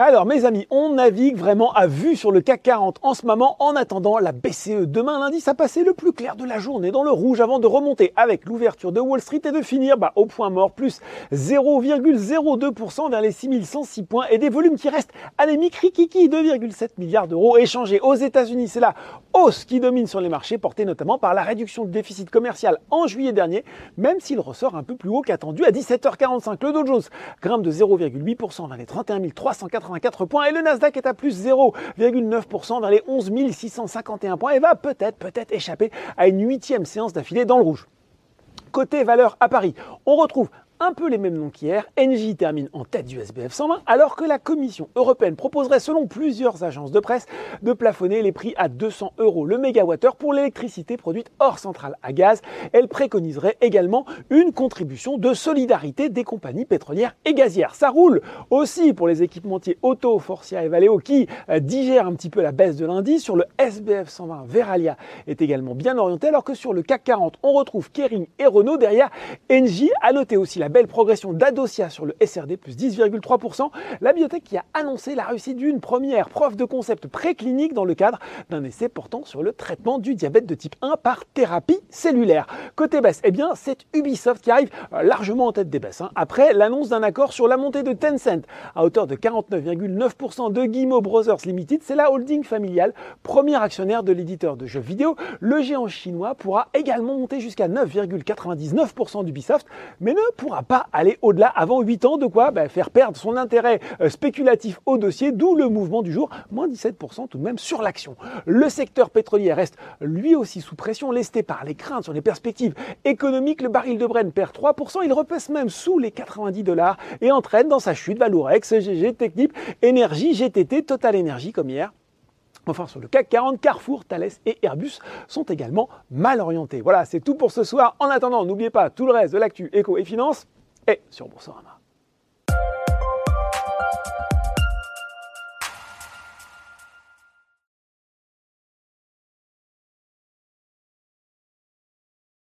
Alors mes amis, on navigue vraiment à vue sur le CAC 40 en ce moment en attendant la BCE. Demain lundi, ça passait le plus clair de la journée dans le rouge avant de remonter avec l'ouverture de Wall Street et de finir bah, au point mort plus 0,02% vers les 6106 points et des volumes qui restent anémiques rikiki 2,7 milliards d'euros échangés aux États-Unis. C'est la hausse qui domine sur les marchés portée notamment par la réduction du déficit commercial en juillet dernier, même s'il ressort un peu plus haut qu'attendu à 17h45. Le Dow Jones grimpe de 0,8% vers les 31 380 points et le Nasdaq est à plus 0,9% vers les 11 651 points et va peut-être, peut-être échapper à une huitième séance d'affilée dans le rouge. Côté valeur à Paris, on retrouve un peu les mêmes noms qu'hier, Engie termine en tête du SBF 120 alors que la Commission européenne proposerait selon plusieurs agences de presse de plafonner les prix à 200 euros le mégawattheure pour l'électricité produite hors centrale à gaz. Elle préconiserait également une contribution de solidarité des compagnies pétrolières et gazières. Ça roule aussi pour les équipementiers Auto, Forcia et Valeo qui euh, digèrent un petit peu la baisse de lundi. Sur le SBF 120, Veralia est également bien orienté alors que sur le CAC 40, on retrouve Kering et Renault derrière Engie. A noter aussi la belle progression d'Adosia sur le SRD, plus 10,3%. La biotech qui a annoncé la réussite d'une première preuve de concept préclinique dans le cadre d'un essai portant sur le traitement du diabète de type 1 par thérapie cellulaire. Côté baisse, eh bien, c'est Ubisoft qui arrive euh, largement en tête des baisses. Hein. Après l'annonce d'un accord sur la montée de Tencent à hauteur de 49,9% de Guimau Brothers Limited, c'est la holding familiale, premier actionnaire de l'éditeur de jeux vidéo. Le géant chinois pourra également monter jusqu'à 9,99% d'Ubisoft, mais ne pourra pas aller au-delà avant 8 ans, de quoi bah, faire perdre son intérêt euh, spéculatif au dossier, d'où le mouvement du jour, moins 17% tout de même sur l'action. Le secteur pétrolier reste lui aussi sous pression, lesté par les craintes sur les perspectives économiques. Le baril de Brent perd 3%, il repasse même sous les 90 dollars et entraîne dans sa chute Valorex, GG, Technip, Énergie, GTT, Total Energy comme hier. Enfin, sur le CAC 40, Carrefour, Thales et Airbus sont également mal orientés. Voilà, c'est tout pour ce soir. En attendant, n'oubliez pas tout le reste de l'actu éco et finance est sur Boursorama.